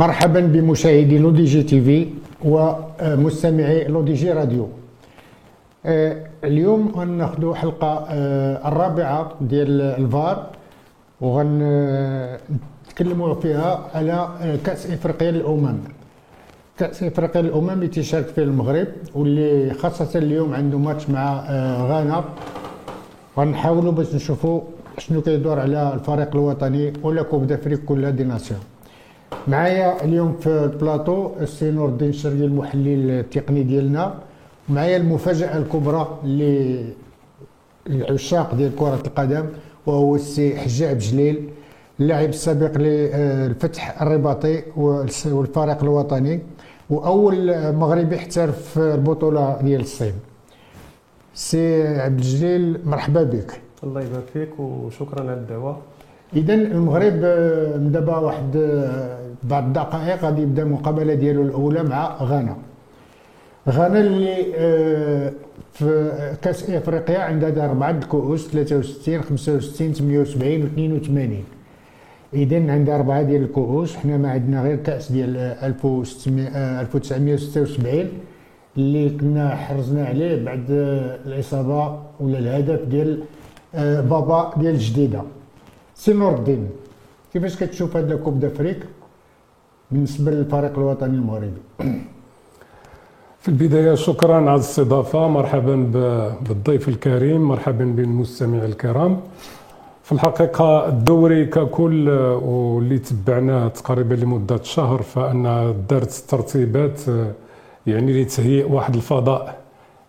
مرحبا بمشاهدي LODJ TV ومستمعي LODJ Radio. آه، اليوم غناخذوا حلقة آه، الرابعة ديال الفار وغنتكلموا فيها على كأس إفريقيا للأمم. كأس إفريقيا للأمم اللي تيشارك فيه المغرب واللي خاصة اليوم عنده ماتش مع آه، غانا. غنحاولوا باش نشوفوا شنو كيدور على الفريق الوطني و la Coupe d'Afrique كلها des nations معايا اليوم في البلاطو السي نور الدين الشرقي المحلل التقني ديالنا. معايا المفاجأة الكبرى للعشاق ديال كرة القدم وهو السي حجاج جليل اللاعب السابق للفتح الرباطي والفريق الوطني وأول مغربي احترف في البطولة ديال الصين. سي عبد الجليل مرحبا بك. الله يبارك فيك وشكرا على الدعوة. اذا المغرب آه، دابا واحد آه، بعض الدقائق غادي يبدأ المقابلة ديالو الأولى مع غانا. غانا اللي آه، في كأس إفريقيا عندها أربعة الكؤوس 63 65 78 و 82 اذا عندها أربعة ديال الكؤوس حنا ما عندنا غير كأس ديال 1976 اللي كنا حرزنا عليه بعد الإصابة ولا الهدف ديال بابا ديال الجديدة. سي نور الدين كيفاش كتشوف هذا كوب دافريك بالنسبة للفريق الوطني المغربي؟ في البداية شكرا على الاستضافة. مرحبا بالضيف الكريم. مرحبا بالمستمعين الكرام. في الحقيقة الدوري ككل واللي تبعناه تقريبا لمدة شهر فأن دارت ترتيبات يعني لتهيئ واحد الفضاء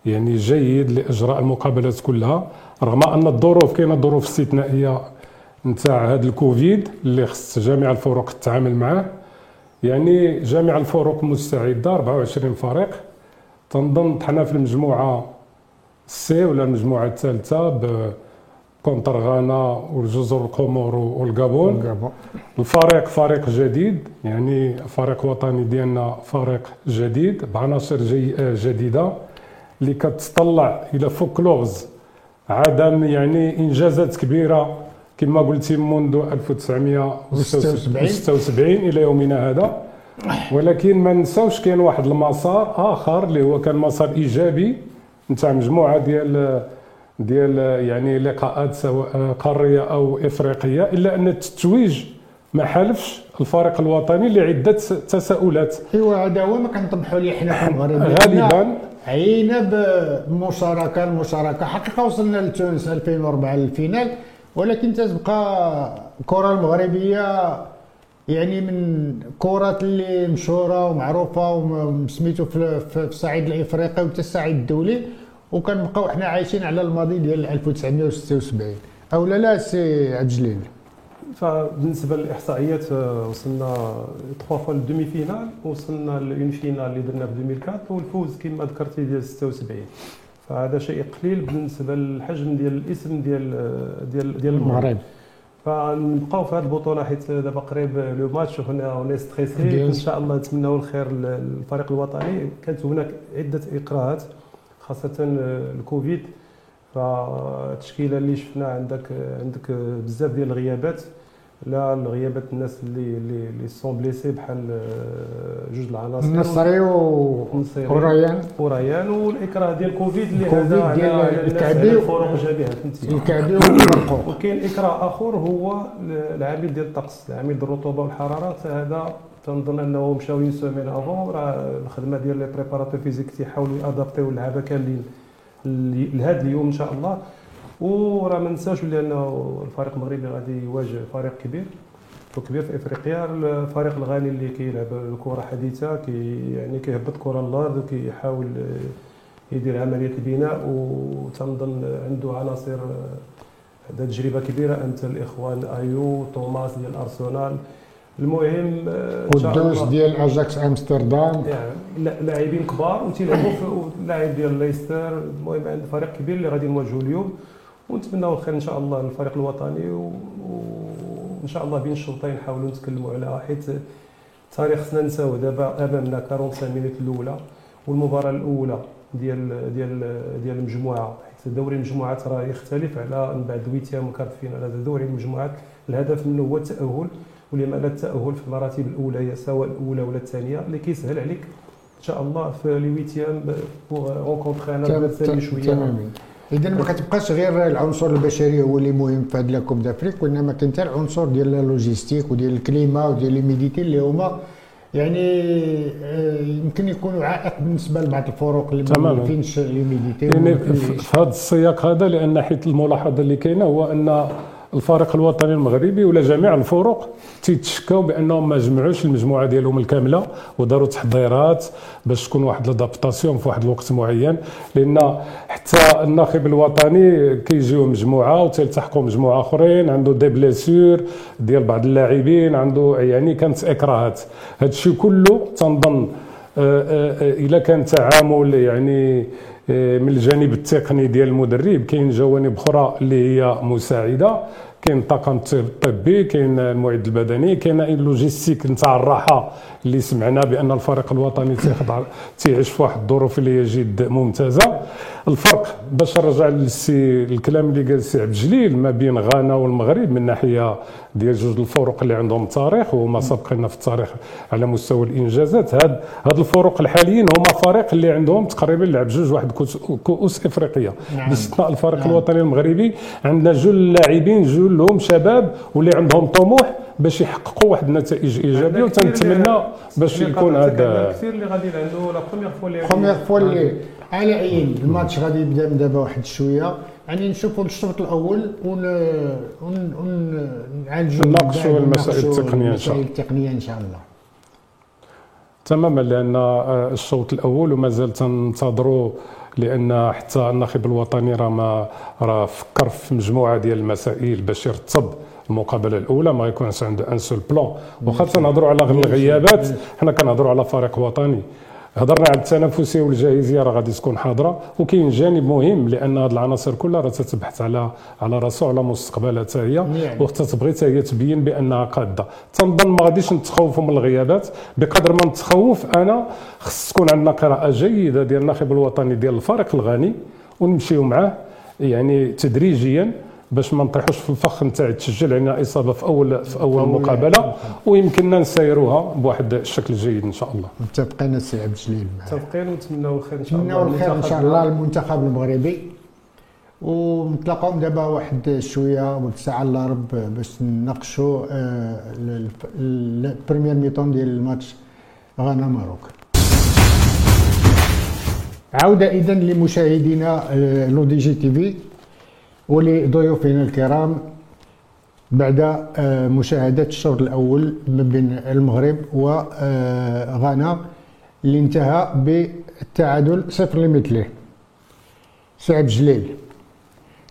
يعني جيد لإجراء المقابلات كلها رغم أن الظروف كاينة ظروف استثنائية نتاع هذا الكوفيد اللي خص جميع الفرق تتعامل معاه. يعني جميع الفرق مستعدة 24 فريق. تنظن حنا في المجموعة C ولا المجموعة الثالثة contre غانا والجزر القمر والغابون الفريق فريق جديد يعني فريق وطني ديالنا فريق جديد بعناصر جي جديدة اللي كتطلع إلى فوكلورز عدم يعني إنجازات كبيرة كما قلتي منذ 1976 إلى يومنا هذا. ولكن ما نساوش كاين واحد المسار آخر اللي هو كان مسار إيجابي نتاع مجموعة ديال ديال يعني لقاءات سواء قارية أو إفريقية إلا أن التتويج ما حالفش الفريق الوطني لعدة تساؤلات. ايوا هذا هو ما كنطمحوا ليه حنا في المغرب. غالبا. عينا بالمشاركه المشاركه حقيقة وصلنا لتونس 2004 لل finale. ولكن تتبقى الكره المغربية يعني من كرات اللي مشهورة ومعروفة وسميتو في الصعيد الإفريقي وحتى الصعيد الدولي وكنبقاو حنا عايشين على الماضي ديال 1976 أو لا لا سي عجلين. فبالنسبة للإحصائيات آه، وصلنا 3 fois لل demi-finale وصلنا l'une finale اللي درنا في 2004 والفوز كما ذكرتي ديال 76 فهذا شيء قليل بالنسبة للحجم ديال الاسم ديال ديال ديال المغرب فنبقاو في هذه البطولة حيت دابا قريب le match وهنا on est stressé إن شاء الله نتمناو الخير للفريق الوطني. كانت هناك عدة اكراهات خاصة الكوفيد. فالتشكيلة اللي شفنا عندك عندك بزاف ديال الغيابات. لا الغيابات الناس اللي اللي اللي sont blessés بحال آه، جوج العناصر. النصري وريان. وريان والإكراه ديال كوفيد اللي هذا ديال الكعبي الفروق جابها فهمتي؟ الكعبي وكاين إكراه آخر هو العامل ديال الطقس العامل ديال الرطوبه والحرارة. هذا تنظن أنه مشاو une semaine avant راه الخدمة ديال les préparateurs physiques تيحاولوا ي adaptiw اللعابة كاملين لهذا اليوم إن شاء الله. وراه ما ننساوش بلي انه الفريق المغربي غادي يواجه فريق كبير كبير في إفريقيا الفريق الغاني اللي كيلعب الكرة حديثة كي يعني كيهبط كرة الأرض كيحاول يدير عملية البناء وتنظن عنده عناصر عندها تجربة كبيرة أنت الإخوان أيو توماس ديال أرسنال. المهم قدوس ديال أجاكس أمستردام. يعني لاعبين كبار وتيلعبوا لاعب ديال ليستر. المهم عند فريق كبير اللي غادي نواجهوا اليوم. ونتمناو الخير إن شاء الله للفريق الوطني وان شاء الله بين الشوطين نحاولوا نتكلموا على حيت التاريخ خصنا نساوه. دابا أمامنا 45 minutes الأولى والمباراة الأولى ديال ديال ديال المجموعة. حيت دوري المجموعات راه يختلف على من بعد ال huitièmes و quarts de finale. هذا دوري المجموعات الهدف منه هو التأهل ولما لا التأهل في المراتب الأولى سواء الأولى ولا الثانية. اللي كيسهل عليك إن شاء الله في les huitièmes pour rencontrer أنا ثاني شوية. إذا ما كتبقاش غير العنصر البشري هو اللي مهم في هذا la Coupe d'Afrique وإنما كاين حتى العنصر ديال ال logistique وديال ال climat وديال l'humidité اللي هما يعني آه، يمكن يكونوا عائق بالنسبة لبعض الفروق اللي ما فينش l'humidité يعني في هذا السياق هذا لأن حيت الملاحظة اللي كاينة هو أن الفريق الوطني المغربي ولا جميع الفرق تيتشكاو بأنهم ما جمعوش المجموعة ديالهم الكاملة وداروا تحضيرات باش تكون واحد l'adaptation في واحد الوقت معين لأن حتى الناخب الوطني كيجيو مجموعة وتلتحقوا مجموعة أخرين عنده des blessures ديال بعض اللاعبين عنده يعني كانت إكراهات. هذا الشيء كله تنظن آه، آه، آه، اذا كان تعامل يعني من الجانب التقني ديال المدرب كاين جوانب أخرى اللي هي مساعدة كاين الطاقم الطبي كاين المعد البدني كاين ال logistique نتاع الراحة اللي سمعنا بأن الفريق الوطني تيعيش في واحد الظروف اللي هي جد ممتازة. الفرق باش نرجع للسي الكلام اللي قال السي عبد الجليل ما بين غانا والمغرب من ناحية ديال جوج الفروق اللي عندهم تاريخ وما سبق لنا في التاريخ على مستوى الإنجازات هاد هاد الفروق الحاليين هما فريق اللي عندهم تقريبا لعب جوج واحد كؤوس إفريقية نعم. باستثناء الفريق نعم. الوطني المغربي عندنا جوج لاعبين جوج لهم شباب واللي عندهم طموح باش يحققوا واحد النتائج إيجابية وتنتمنى باش يكون هذا كثير اللي غادي عنده لا بروميير فوا اللي بروميير فوا اللي على أي الماتش غادي يبدأ من دابا واحد شوية. يعني نشوفوا الشوط الأول ونعالجوا نناقشوا المسائل التقنية إن شاء الله. التقنية إن شاء الله. تماما لأن آه، الشوط الأول ومازال تنتظروا لأن حتى الناخب الوطني راه ما راه فكر في مجموعة ديال المسائل باش يرتب المقابلة الأولى ما يكونش عنده أن سول بلان واخا تنهضروا على الغيابات. حنا كنهضروا على فريق وطني. هضرنا على التنافسيه والجاهزية راه غادي تكون حاضرة. وكاين جانب مهم لأن هذه العناصر كلها راه تتبحث على على راسها وعلى مستقبلها حتى هي. وقت تبغي حتى هي تبين بأنها قادة. تنظن ما غاديش نتخوفوا من الغيابات. بقدر ما نتخوف أنا خص تكون عندنا قراءة جيدة ديال الناخب الوطني ديال الفريق الغني ونمشيو معاه يعني تدريجيا. باش ما نطيحوش في الفخ نتاع التسجيل عندنا إصابة في اول في أول مقابلة. ويمكننا نسيروها بواحد الشكل جيد إن شاء الله. متفقين السي عبد الجليل متفقين ونتمناو الخير إن شاء الله. نتمناو الخير إن شاء الله للمنتخب المغربي. ونتلاقاو دابا واحد شوية واحد الساعة الا رب باش نناقشوا ال première mi-temps ديال الماتش غانا Maroc. عوده اذا لمشاهدينا آه، لو دي جي تي في. ولضيوفنا الكرام بعد آه، مشاهدة الشوط الأول ما بين المغرب وغانا اللي انتهى بالتعادل صفر لمثله. سعد جليل.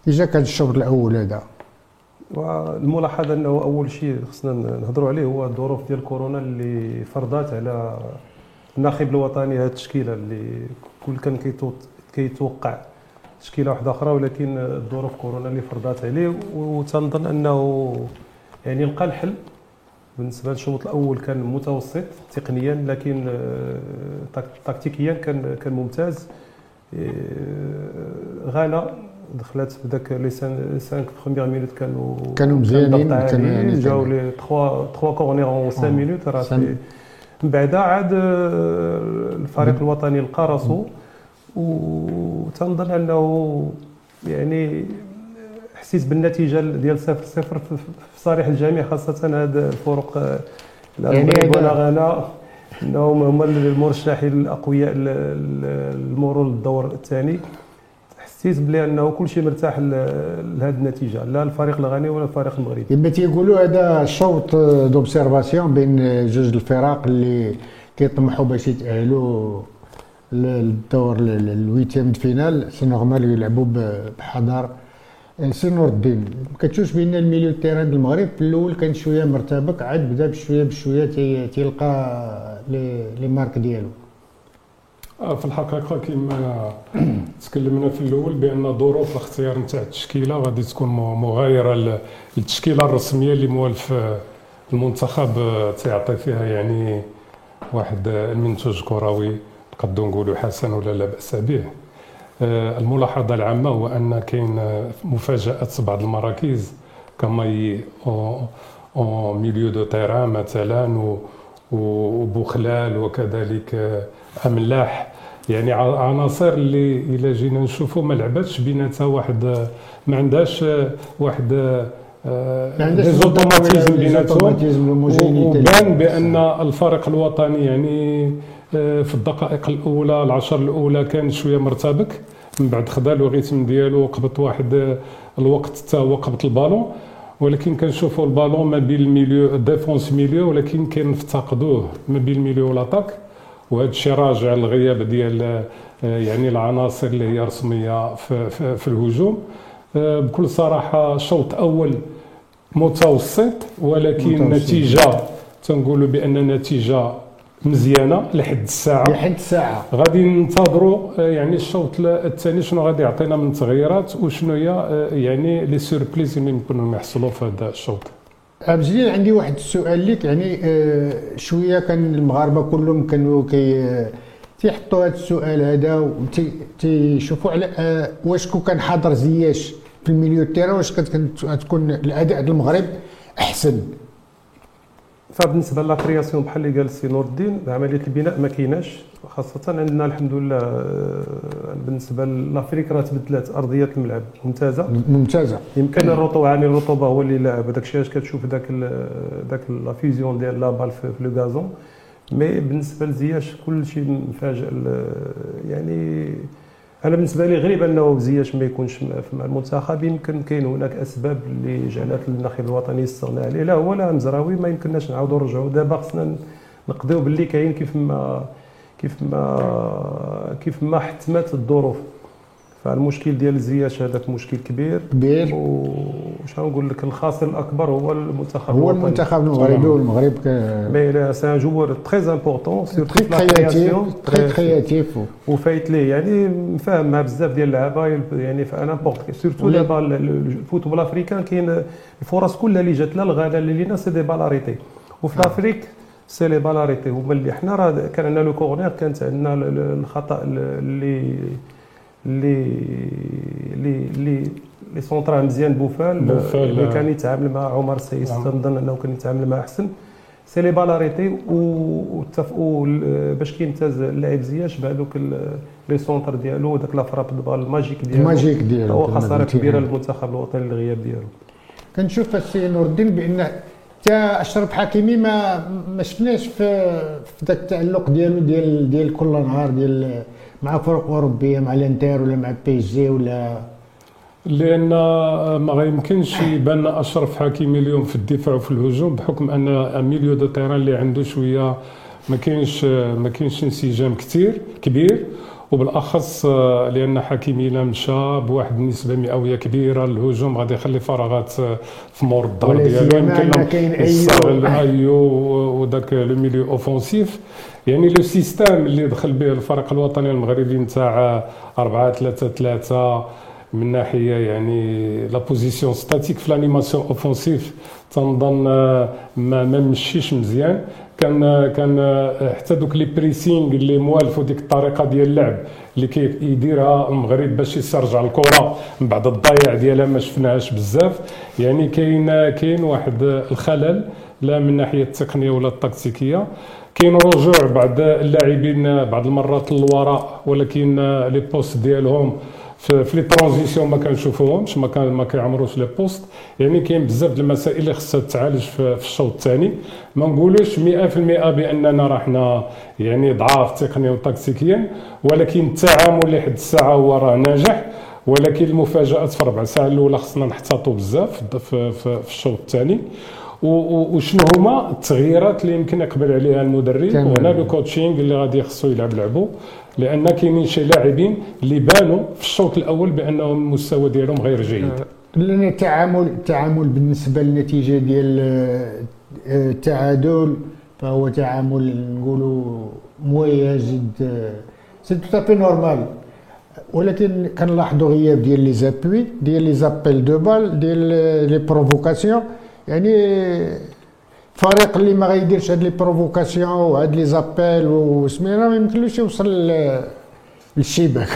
إجا كان الشوط الأول هذا؟ والملاحظة أنه أول شيء خصنا نهضروا عليه هو الظروف ديال كورونا اللي فرضات على الناخب الوطني هذه التشكيلة اللي كل كان كيتوقع. تشكيلة واحدة أخرى ولكن الظروف كورونا اللي فرضات عليه وتنظن أنه يعني لقى الحل. بالنسبة للشوط الأول كان متوسط تقنيا لكن آه، تكتيكيا كان كان ممتاز. آه، غانا دخلت بداك لي 5 بروميير مينوت كانوا كانوا مزيانين كانوا يعني جاو les 3 3 corners en 5 minutes راه من بعد عاد آه، الفريق الوطني لقى راسو. وتنظن انه يعني حسيت بالنتيجة ديال صفر صفر في صالح الجميع خاصة هذا الفرق يعني ولا غانا إنهم هما المرشحين الأقوياء للمرور للدور الثاني. حسيت بلي أنه كل شيء مرتاح لهذه النتيجة لا الفريق الغاني ولا الفريق المغربي. كما تيقولوا هذا شوط d'observation بين جوج الفرق اللي كيطمحوا باش يتأهلوا الدور ال huitième finale. c'est normal يلعبوا بحضر سي نور الدين ما كتشوفش بأن ال milieu terrain المغرب في الأول كان شوية مرتبك عاد بدأ بشوية بشوية تيلقى les marques ديالو. آه، في الحقيقة كما تكلمنا في الأول بأن ظروف الاختيار نتاع التشكيلة غادي تكون مغايرة للتشكيلة الرسمية اللي موالف المنتخب تيعطي فيها يعني واحد المنتوج كروي. قد نقولوا حسن ولا لا بأس به. آه، الملاحظة العامة هو أن كاين مفاجآت بعض المراكز كما en milieu de terrain مثلا وبوخلال وكذلك أملاح. يعني عناصر اللي الا جينا نشوفوا ما لعبتش بيناتها واحد ما عندهاش واحد عندهاش automatismes بيناتهم. وبان بأن الفريق الوطني يعني آه، في الدقائق الأولى العشر الأولى كان شوية مرتبك. من بعد خدا le rythme ديالو قبط واحد آه، الوقت حتى هو قبط البالون. ولكن كنشوفوا البالون ما بين ال milieu défense milieu ولكن كنفتقدوه ما بين ال milieu وال attaque وهذا الشيء راجع للغياب ديال آه، يعني العناصر اللي هي رسميه في, في, في الهجوم. بكل صراحة شوط أول متوسط ولكن متوسط. نتيجة تنقولوا بأن نتيجة مزيانة لحد الساعة. لحد الساعة. غادي ننتظروا آه، يعني الشوط الثاني شنو غادي يعطينا من تغييرات وشنو هي آه، يعني les surprises اللي يمكنوا يحصلوا في هذا الشوط عبد الجليل عندي واحد السؤال لك يعني آه، شوية كان المغاربة كلهم كانوا كي آه، تيحطوا هذا السؤال هذا وتيشوفوا على آه، واش كون كان حاضر زياش. في ال milieu terrain واش كانت كانت تكون الاداء ديال المغرب احسن. فبالنسبة la création بحال اللي قال السي نور الدين عملية البناء ما كايناش. خاصة عندنا الحمد لله آه، بالنسبة l'Afrique راه تبدلات أرضية الملعب. ممتازة. ممتازة. يمكن الرطوبة يعني الرطوبة هو اللي لاعب. هذاك الشيء اش كتشوف ذاك ذاك la vision ديال la balle في le gazon مي بالنسبة لزياش كل شيء مفاجئ يعني أنا بالنسبة لي غريب أنه زياش ما يكونش مع المنتخب يمكن كاين هناك أسباب اللي جعلت الناخب الوطني يستغنى عليه. لا هو لا مزراوي ما يمكنناش نعاودوا نرجعوا دابا خصنا نقضيو باللي كاين كيف ما كيف ما كيف ما حتمت الظروف. فالمشكل ديال زياش هذاك مشكل كبير كبير وش نقول لك الخاسر الاكبر هو المنتخب هو. المنتخب المغربي والمغرب mais c'est un joueur très important très surtout créatif très créatif وفايت ليه يعني مفاهم مع بزاف ديال اللعابه يعني في surtout ولا- دابا ال- ال- ال football africain كاين الفرص كلها اللي جات لا الغانا اللي لينا c'est des balles arrêtées وفي l'Afrique c'est les balles arrêtées هما اللي حنا راه كان عندنا le corner كانت عندنا ال- ال- الخطا ال- اللي اللي اللي اللي les centres مزيان بوفال بوفال، اللي آه. كان يتعامل مع عمر السيس. تنظن أنه كان يتعامل معاه أحسن c'est les balles arrêtées واتفقوا باش كيمتاز اللاعب زياش بهذوك les centres ديالو وداك la frappe ال balle ال magique ديالو ال magique ديالو هو خسارة. كبيرة للمنتخب الوطني للغياب ديالو كنشوف السي نور الدين بأن حتى أشرف حكيمي ما ما شفناش في في ذاك التعلق ديالو ديال ديال كل نهار ديال مع فرق أوروبية مع الانتر ولا مع PSG ولا؟ لأن ما غيمكنش يبان أشرف حكيمي اليوم في الدفاع وفي الهجوم بحكم أن milieu de terrain اللي عنده شوية ما كاينش ما كاينش انسجام كثير كبير. وبالأخص آه، لأن حكيمي الا مشى بواحد النسبة مئويه كبيرة للهجوم غادي يخلي فراغات آه، في مور الدار ديالو. يمكن كاين. يستغل ايو وذاك le milieu offensif. يعني le système اللي دخل به الفريق الوطني المغربي نتاع 4 3 3 من ناحية يعني la position statique في l'animation offensive تنظن آه، ما ما مشيش مزيان. كان كان آه، حتى دوك les pressings اللي موالفوا ديك الطريقة ديال اللعب اللي كيديرها المغرب باش يسترجع الكرة. من بعد الضياع ديالها ما شفناهاش بزاف. يعني كاين كاين واحد الخلل لا من ناحية التقنية ولا التكتيكية. كاين رجوع بعض اللاعبين بعض المرات للوراء ولكن آه، les postes ديالهم. في في les transitions ما كنشوفوهمش ما كان ما كيعمروش les postes يعني كاين بزاف د المسائل اللي خصها تتعالج في, في الشوط الثاني. ما نقولوش 100% بأننا راه حنا يعني ضعاف تقنيا وتكتيكيا ولكن التعامل لحد الساعة هو راه ناجح. ولكن المفاجآت في ربع ساعة الأولى خصنا نحتاطوا بزاف في, في, في الشوط الثاني. وشنو هما؟ التغييرات اللي يمكن يقبل عليها المدرب. وهنا le coaching اللي غادي خصو يلعب لعبو. لأن كاينين شي لاعبين اللي بانوا في الشوط الأول بأنهم المستوى ديالهم غير جيد. التعامل التعامل بالنسبة للنتيجة ديال آه، آه، التعادل فهو تعامل نقولوا moyen جد c'est tout à fait normal ولكن كنلاحظوا غياب ديال les appuis ديال les appels de balle ديال les provocations يعني فريق اللي ما غيديرش هاد les provocations وهاد les appels وسمينا ما يمكنلوش يوصل للشباك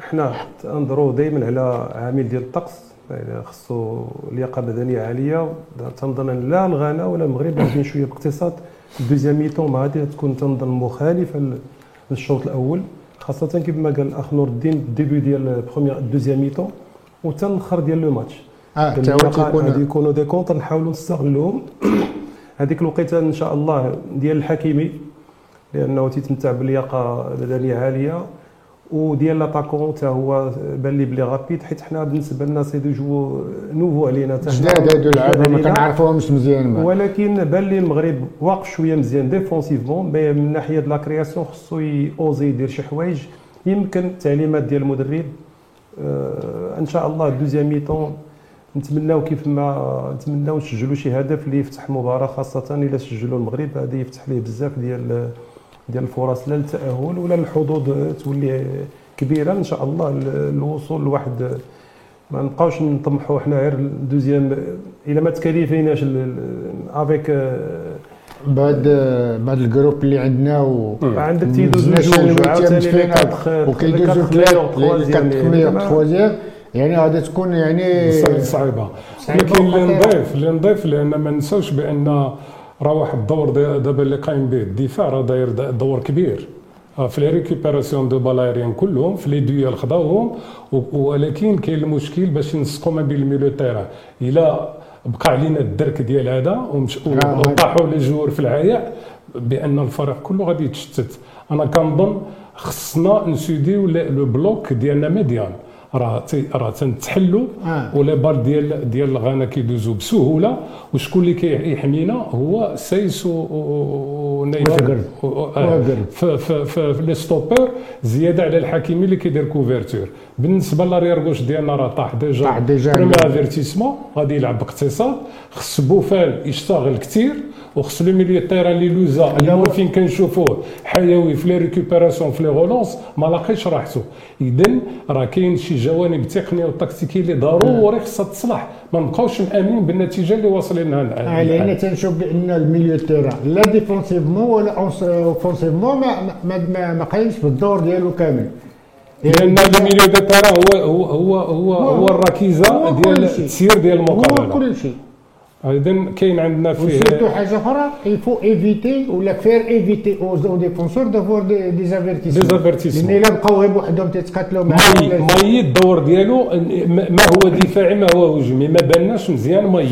حنا تنظروا دائما على عامل ديال الطقس يعني خصو لياقه بدنيه عالية. تنظن لا الغانا ولا المغرب غاديين شوية باقتصاد. ال deuxième mi-temps ما غادي تكون تنظن مخالفة للشوط الأول. خاصة كيف ما قال الاخ نور الدين ال début ديال première deuxième mi-temps وتا الآخر ديال le match. آه تا هو تيكون غادي يكونوا des contres نحاولوا نستغلوهم. هذيك الوقيتة إن شاء الله ديال الحكيمي لأنه تيتمتع بلياقه بدنيه عالية وديال l'attaquant حتى هو بان لي بلي rapide حيت حنا بالنسبة لنا c'est des joueurs nouveaux علينا حتى حنا. جداد هادو اللعابه ما. كنعرفوهمش مزيان. ولكن بان لي المغرب واقف شوية مزيان défensivement mais من ناحية la création خصو aussi يدير شي حوايج يمكن التعليمات ديال المدرب آه إن شاء الله ال deuxième mi-temps نتمناو كيف ما نتمناو نسجلوا شي هدف اللي يفتح المباراه خاصة إلا سجلوا المغرب. هذا يفتح ليه بزاف ديال ديال الفرص لا للتأهل ولا الحظوظ تولي كبيرة. إن شاء الله الوصول لواحد ما نبقاوش نطمحوا حنا غير ال deuxième إلا ما ت qualifier يناش avec بعد بعد ال groupe اللي عندنا و عندك تيدوزو جوج وعاوتاني لي فينا quatre وكيدوزو ثلاث quatre meilleurs troisièmes يعني غادي تكون يعني صعيبة ولكن اللي. نضيف اللي نضيف لأن ما نساوش بأن راه واحد الدور دا- دابا اللي قايم به الدفاع راه داير دا- دور كبير آه، في les récupérations de balles aériennes كلهم في les duels خداوهم ولكن كاين المشكل باش نسقوا ما بين ال milieu terrain إلا بقى علينا الدرك ديال هذا ومش. وطاحوا les joueurs في العياء بأن الفريق كله غادي يتشتت أنا كنظن خصنا ن souder يو le bloc ديالنا médian راه راه تنتحلوا آه. و les balles ديال ديال الغانا كيدوزوا بسهولة وشكون اللي كيحمينا هو سايس و- و- ونايف أكرد. و-. وأكرد. في les stoppeurs زيادة على الحكيمي اللي كيدير couverture بالنسبة l'arrière gauche ديالنا راه طاح ديجا طاح ديجا. avertissement غادي يلعب باقتصاد خص بوفال يشتغل كثير وخص le milieu terrain اللي لوزا اللي هو فين كنشوفوه حيوي في les récupérations في les relances ما لاقيش راحته اذا راه كاين شي جوانب تقنية وتكتيكية اللي ضروري خصها تصلح. ما نبقاوش مامنين بالنتيجة اللي واصلين لها لأن تنشوف بأن ال milieu terrain لا défensivement ولا offensivement ما ما ما, ما قايمش بالدور ديالو كامل. لأن ال milieu terrain هو هو هو هو, هو الركيزة هو ديال. التسيير ديال هو المقابله كل شيء. اذا كاين عندنا و surtout فيه حاجة أخرى يفو ايفيتي ولا faire éviter aux défenseurs d'avoir des avertissements avertissements. لأن الا بقاو غير بوحدهم تيتقاتلوا مع ماي ماي الدور ديالو ما هو دفاعي ما هو هجومي ما باناش مزيان ماي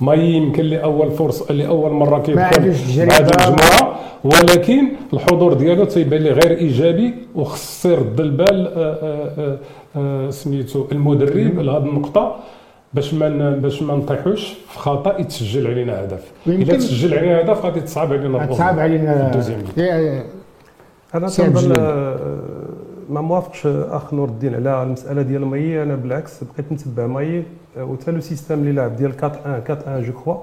ماي يمكن لاول فرصه لاول مره كيدخل. بعد المجموعه ولكن الحضور ديالو تيبان لي غير ايجابي وخص يرد البال سميتو المدرب لهذه النقطه باش ما باش ما نطيحوش في خطأ يتسجل علينا هدف. اذا تسجل علينا هدف غادي تصعب علينا. تصعب علينا أنا عبد آه، ما موافقش أخ نور الدين على المسألة ديال ماي أنا بالعكس بقيت نتبع ماي آه، وتا le système اللي لعب ديال 4 1 4 1 je crois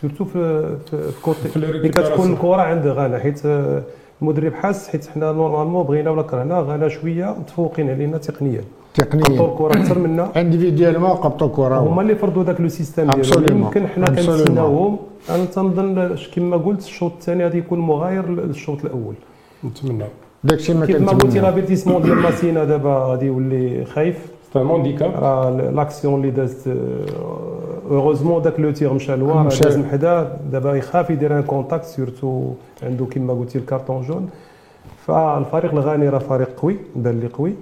surtout في في côté. اللي كتكون الكرة عند غانا. حيت آه، المدرب حاس حيت حنا normalement بغينا ولا كرهنا غانا شوية متفوقين علينا تقنيا. تقنيا الكره أكثر منا individuellement قبطوا الكره هما اللي فرضوا ذاك le système ديالهم. يمكن حنا. كنتسناوهم أنا تنظن كما قلت الشوط الثاني غادي يكون مغاير للشوط الأول. نتمنى. داكشي ما كيف ما قلتي كنتمنى l'avertissement ديال ماسينا دابا غادي يولي خايف. c'est handicap راه l'action اللي دازت heureusement داك le tir مشى لوار. داز من حدا دابا يخاف يدير un contact surtout عنده كما قلتي ال carton jaune فالفريق الغاني راه فريق قوي بان لي قوي.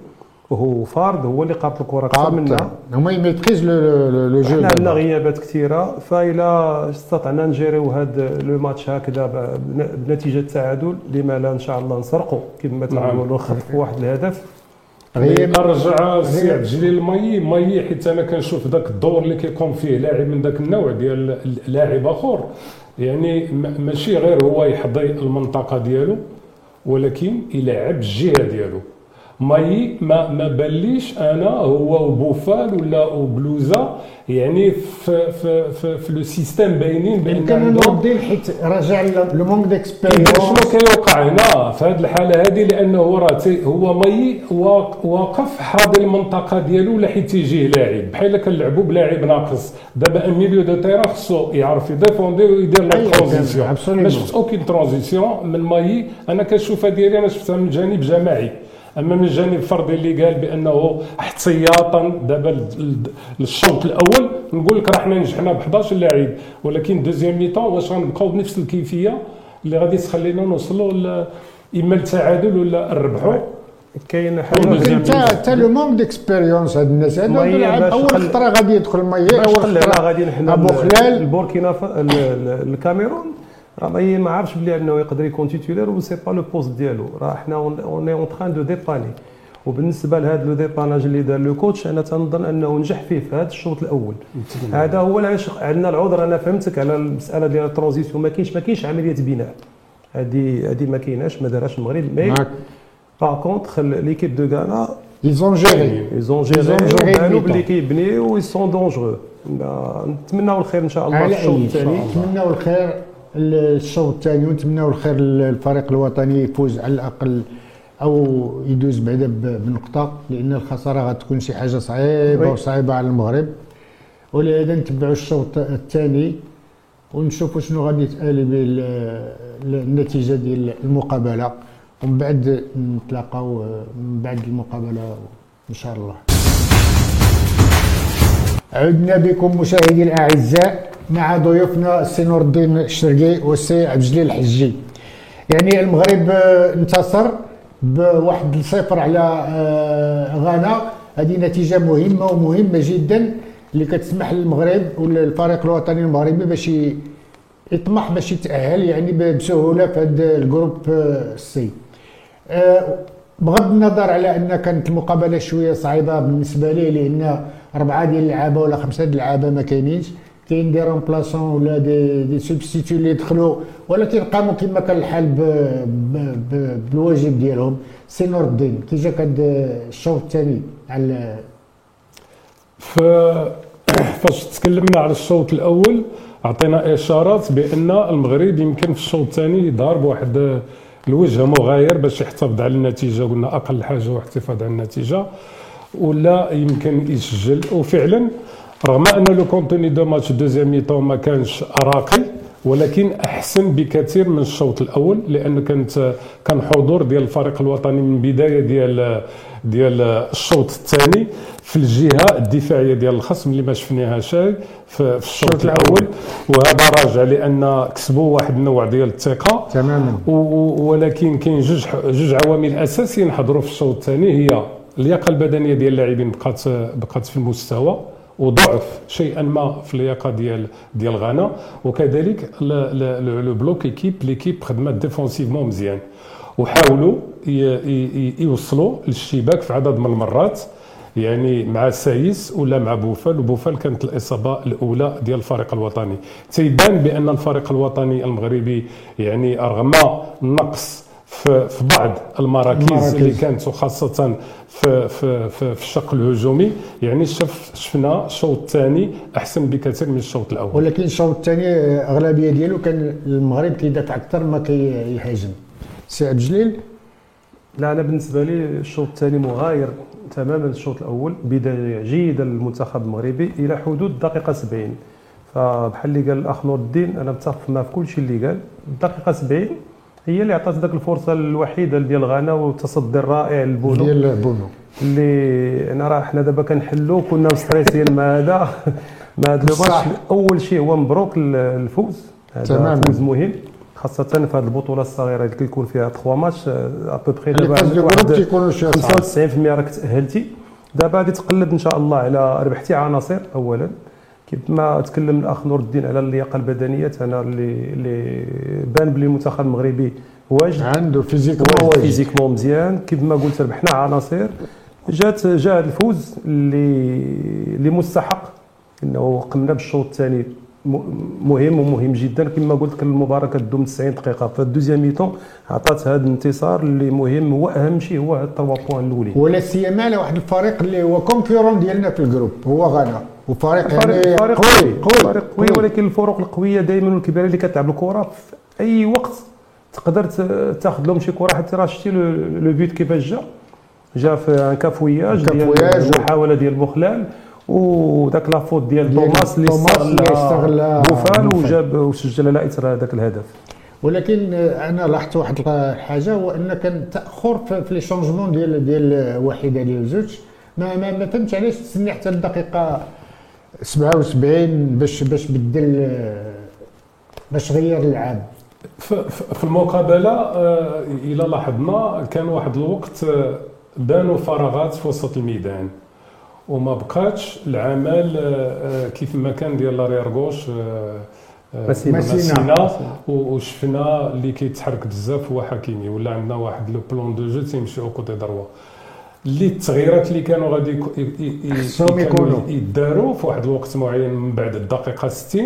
وهو فارد هو اللي قابط الكرة أكثر منا. هما ي maîtrise le jeu حنا عندنا. غيابات كثيرة فإلا استطعنا ن gérer يو هذا le match هكذا بنتيجة تعادل لما لا إن شاء الله نسرقوا كما تنقولوا نخطفوا واحد الهدف. غياب. نرجع السي عبد الجليل ماي ماي حيت أنا كنشوف ذاك الدور اللي كيقوم فيه لاعب من ذاك النوع ديال لاعب آخر. يعني ماشي غير هو يحظي المنطقة ديالو ولكن يلعب الجهة ديالو. ماي ما ما باليش أنا هو وبوفال ولا وبلوزا يعني في في في, في le système باينين بان عندهم نردي حيت راجع le manque إذا d'expérience. شنو كيوقع هنا؟ في هذه الحالة هذه لأنه هو راه هو واق- واقف حاضر المنطقة ديالو ولا حيت يجيه لاعب. بحال كنلعبوا بلاعب ناقص. دابا un milieu de terrain خصو يعرف ي défendre ويدير la أيوة، transition. ما شفت aucune transition من ماي أنا كنشوفها ديالي أنا شفتها من جانب جماعي. أما من جانب فردي اللي قال بأنه احتياطا دابا للشوط الأول نقول لك راه حنا نجحنا ب 11 لاعب ولكن deuxième mi-temps واش غنبقاو بنفس الكيفية اللي غادي تخلينا نوصلوا إما التعادل ولا نربحوا كاين حاجة انت انت لو manque d'expérience هاد الناس. هذا أول خطرة غادي يدخل مايي أول خطرة غادي حنا أبو خلال. البوركينا الكاميرون. راه ما عارفش بلي انه يقدر يكون titulaire و c'est pas le poste ديالو راه حنا on en train de dépanner وبالنسبه لهذا le dépannage اللي دار le coach أنا تنظن انه نجح فيه في هذا الشوط الأول هذا هو علاش عندنا العذر أنا فهمتك على المساله ديال ال transition ما كاينش ما كاينش عمليه بناء هذه هذه ما كايناش ما دارهاش المغرب mais par contre l'équipe de غانا ils ont géré. ils ont géré بانوا بلي كيبنيو و sont dangereux نتمناو الخير ان شاء الله الشوط الثاني نتمناو الخير الشوط الثاني ونتمناو الخير للفريق الوطني يفوز على الأقل أو يدوز بعدا بنقطة لأن الخسارة غتكون شي حاجة صعيبة وصعيبة على المغرب. ولهذا نتبعوا الشوط الثاني ونشوفوا شنو غادي يتالي به النتيجة ديال المقابلة. ومن بعد نتلاقاو من بعد المقابلة إن شاء الله. عدنا بكم مشاهدي الأعزاء. مع ضيوفنا السي نور الدين الشرقي والسي عبد الجليل الحجي يعني المغرب انتصر بواحد الصفر على آه، غانا. هذه نتيجة مهمة ومهمة جدا اللي كتسمح للمغرب ولا الفريق الوطني المغربي باش يطمح باش يتأهل يعني بسهولة في هذا ال groupe سي آه، بغض النظر على أن كانت المقابلة شوية صعيبة بالنسبة لي لأن أربعة ديال اللعابة ولا خمسة ديال اللعابة ما كاينينش. كاين des remplaçants ولا des, des substituts اللي دخلوا ولكن قاموا كما كان الحال بالواجب ديالهم سي نور الدين كي جاك هذا الشوط الثاني على فاش تكلمنا على الشوط الأول أعطينا إشارات بأن المغرب يمكن في الشوط الثاني يظهر بواحد الوجه مغاير باش يحتفظ على النتيجة. قلنا أقل حاجة هو احتفاظ على النتيجة ولا يمكن يسجل. وفعلا رغم أن le contenu du match deuxième mi-temps ما كانش راقي ولكن أحسن بكثير من الشوط الأول لأن كانت كان حضور ديال الفريق الوطني من بداية ديال ديال الشوط الثاني. في الجهة الدفاعية ديال الخصم اللي ما شفناهاش في الشوط الأول. وهذا راجع لأن كسبوا واحد النوع ديال الثقة. تماما. ولكن كاين جوج جوج عوامل اساسيه نحضروا في الشوط الثاني. هي اللياقه البدنية ديال اللاعبين بقات بقات في المستوى. وضعف شيئا ما في اللياقة ديال ديال غانا. وكذلك le bloc équipe l'équipe خدمات défensivement مزيان. وحاولوا يوصلوا للشباك في عدد من المرات يعني مع سايس ولا مع بوفال. وبوفال كانت الإصابة الأولى ديال الفريق الوطني. تيبان بأن الفريق الوطني المغربي يعني رغم النقص في, في بعض المراكز, المراكز. اللي كانت وخاصة في في في, في الشق الهجومي. يعني شف شفنا الشوط الثاني أحسن بكثير من الشوط الأول. ولكن الشوط الثاني أغلبية ديالو كان المغرب كيدافع أكثر ما كيهاجم. سي عبد الجليل؟ لا أنا بالنسبة لي الشوط الثاني مغاير تماما الشوط الأول بداية جيدة للمنتخب المغربي إلى حدود الدقيقه 70 فبحال اللي قال الأخ نور الدين أنا متفق معاه في كل شيء اللي قال. الدقيقه 70 هي اللي عطات ذاك الفرصة الوحيدة ديال غانا والتصدي الرائع لبونو ديال بونو اللي أنا راه حنا دابا كنحلو كنا م stressيين مع هذا. مع هذا الماتش أول شيء هو مبروك الفوز. هذا فوز مهم خاصة في هذه البطولة الصغيرة اللي كيكون فيها 3 matchs à peu près دابا 95% راك تأهلتي. دابا غادي تقلب إن شاء الله على ربحتي عناصر اولا. كما تكلم الأخ نور الدين على اللياقة البدنية أنا اللي اللي بان بلي المنتخب المغربي واجد. عنده physique physiquement مزيان. كيف ما قلت ربحنا عناصر. جات جاء الفوز اللي اللي مستحق إنه قمنا بالشوط الثاني مهم ومهم جدا. كما قلت لك المباراة كدوم 90 دقيقة. في ال deuxième mi-temps عطات هذا الانتصار اللي مهم. هو أهم شيء هو ال trois points الاولين ولا سيما على واحد الفريق اللي هو concurrent ديالنا في ال groupe هو غانا. وفريق يعني فريق قوي قوي فريق قوي ولكن الفرق القوية دائما والكبيرة اللي كتلعب الكرة في أي وقت تقدر تاخذ لهم شي كرة. حتى راه شتي le but كيفاش جا؟ جا في cafouillage ديال المحاولة ديال بوخلال وذاك la faute ديال توماس اللي استغل بوفال وجاب وسجل على إثر هذاك الهدف. ولكن أنا لاحظت واحد الحاجة هو ان كان تأخر في les changements ديال ديال واحدة ديال زوج. ما ما, ما فهمتش علاش تسني حتى الدقيقه 77 باش باش بدل باش غير اللعاب في المقابلة آه، إلى لاحظنا كان واحد الوقت آه، بانوا فراغات في وسط الميدان. وما بقاتش العمل آه، كيف ما كان ديال l'arrière gauche مسينا. وشفنا اللي كيتحرك بزاف هو حكيمي. ولا عندنا واحد le plan de jeu تيمشي côté droit اللي التغييرات اللي كانوا غادي يكونوا يداروا في واحد الوقت معين من بعد الدقيقة 60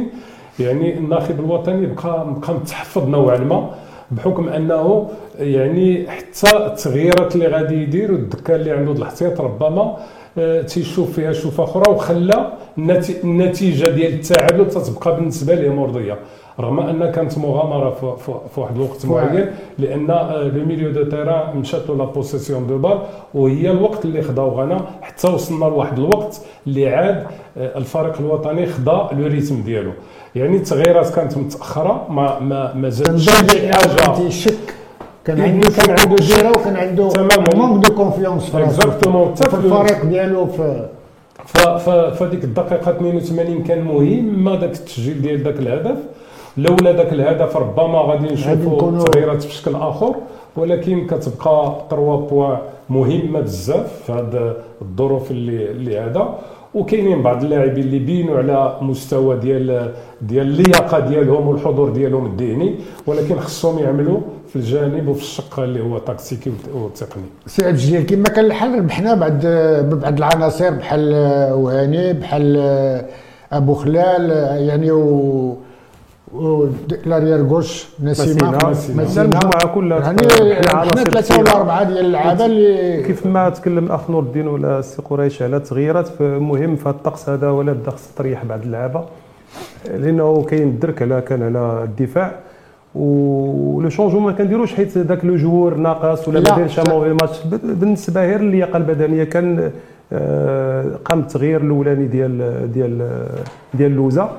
يعني الناخب الوطني بقى بقى متحفظ نوعا ما بحكم أنه يعني حتى التغييرات اللي غادي يدير والدكه اللي عنده الاحتياط ربما آه، تيشوف فيها شوفة أخرى وخلى النتيجة ديال التعادل تتبقى بالنسبة ليه مرضيه رغم أن كانت مغامرة في, واحد الوقت معين لأن le milieu de terrain مشات la possession de balle وهي الوقت اللي خداو غانا حتى وصلنا لواحد الوقت اللي عاد آه، الفريق الوطني خدا le rythme ديالو. يعني التغييرات كانت متأخرة ما ما ما زادش حاجة. شك. كان عنده كان عنده جيرة وكان عنده manque de confiance في الفريق ديالو في ف ديك الدقيقة 82 كان مهم ما داك التسجيل ديال ذاك الهدف. لولا ذاك الهدف ربما غادي نشوفوا تغييرات بشكل آخر ولكن كتبقى 3 بوان مهمة بزاف في هذه الظروف اللي اللي هذا وكاينين بعض اللاعبين اللي بينوا على مستوى ديال ديال اللياقة ديالهم والحضور ديالهم الذهني ولكن خصهم يعملوا في الجانب وفي الشق اللي هو تكتيكي والتقني. سي عبد الجليل كما كان الحل ربحنا بعد ببعض العناصر بحال وهاني بحال أبو خلال يعني و l'arrière gauche نسيمة. مسينا المجموعه كلها يعني ثلاثة ولا اربعه ديال اللعابه اللي كيف ما تكلم الاخ نور الدين ولا السي قريش على التغييرات مهم في هذا الطقس هذا ولا بدا خص تريح بعض اللعابة. لأنه كاين الدرك على كان على الدفاع. و le changement ما كنديروش حيت ذاك le joueur ناقص ولا ما دايرش mauvais match. بالنسبة غير اللياقة البدنية كان آه، قام التغيير الأولاني ديال ديال ديال لوزا.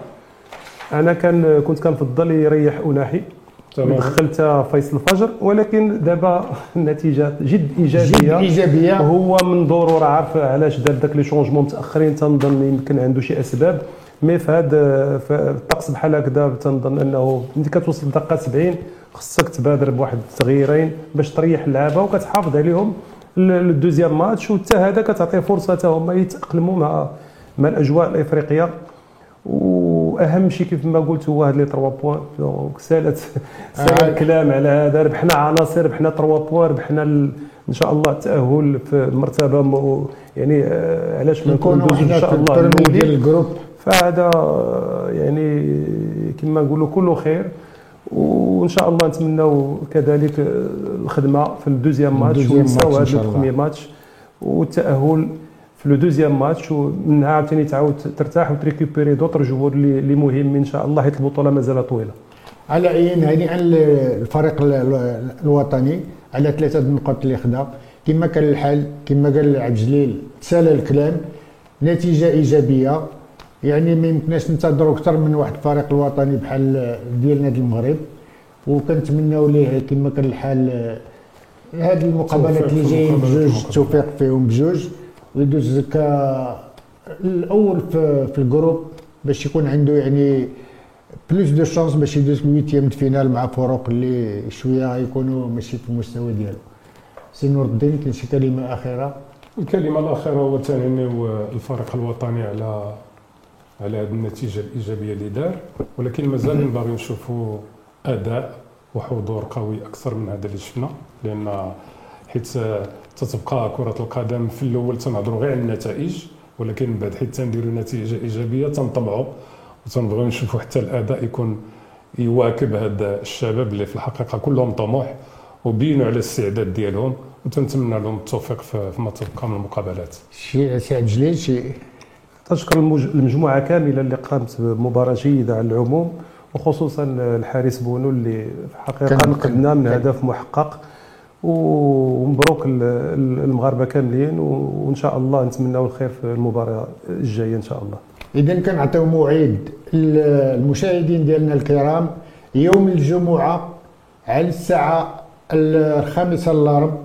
أنا كان كنت كنفضل يريح أناحي. دخلت فيصل الفجر ولكن دابا النتيجه جد إيجابية. جد إيجابية. هو من ضرورة عارف علاش دار داك لي شونجمون متأخرين تنظن يمكن عنده شي أسباب. مي في هذا الطقس بحال هكذا تنظن أنه ملي كتوصل الدقه 70 خصك تبادر بواحد التغييرين باش تريح اللعابة وكتحافظ عليهم. للدوزيام ماتش وحتى هذا كتعطي فرصة هما يتأقلموا مع مع الأجواء الإفريقية. وأهم شيء كيف ما قلت هو هاد les 3 points. donc سالت سال آه. الكلام على هذا. ربحنا عناصر ربحنا 3 points ربحنا إن شاء الله التاهل في مرتبة يعني آه، علاش ما نكونوا إن شاء الله ديال ال groupe. فهذا يعني كما نقولوا كله خير. وإن شاء الله نتمناو كذلك الخدمة في ال deuxième match ونساو هذا ال premier match. والتأهل في le deuxième match ومنها عاوتاني تعاود ترتاح وت récupérer d'autres joueurs اللي مهمين إن شاء الله حيت البطولة مازال طويلة. على عين؟ هنيئا الفريق الوطني على ثلاثة النقاط اللي خدا. كما كان الحال كما قال عبد الجليل تسالى الكلام نتيجة إيجابية. يعني ما يمكنناش ننتظروا أكثر من واحد الفريق الوطني بحال ديال نادي المغرب. وكنتمناو ليه كما كان الحال هذه المقابلات اللي جايين بجوج التوفيق فيهم بجوج. ويدوز الأول في, في ال groupe باش يكون عنده يعني plus de chances باش يدوز ال huitième finale مع فرق اللي شوية يكونوا ماشي في المستوى ديالو. سي نور الدين كاين شي كلمة أخيرة؟ الكلمة الأخيرة هو تنهنيو الفريق الوطني على على هذه النتيجة الإيجابية اللي دار ولكن مازال باغي نشوفوا أداء وحضور قوي أكثر من هذا اللي شفنا لأن حيت تتبقى كرة القدم في الأول تنهضروا غير على النتائج ولكن من بعد حيت تنديروا نتيجة إيجابية تنطمعوا وتنبغيو نشوفوا حتى الأداء يكون يواكب هذا الشباب اللي في الحقيقة كلهم طموح وبينوا على الاستعداد ديالهم وتنتمنى لهم التوفيق فيما تبقى من المقابلات. شي سي عبد الجليل شي تشكر المجموعة كاملة اللي قامت بمباراة جيدة على العموم وخصوصا الحارس بونو اللي في الحقيقة نقذنا من هدف محقق ومبروك المغاربة كاملين وإن شاء الله نتمناو الخير في المباراة الجاية إن شاء الله. إذا كنعطيو موعد المشاهدين ديالنا الكرام يوم الجمعة على الساعة الخامسة للربع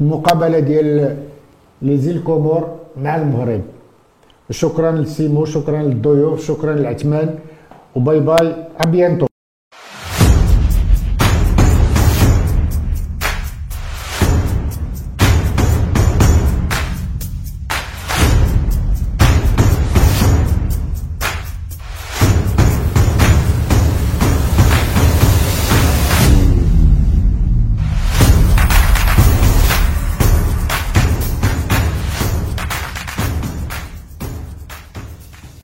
المقابلة ديال les îles Comores مع المغرب. شكرا لسيمو شكرا للضيوف شكرا للعثمان وباي باي أبيانتو.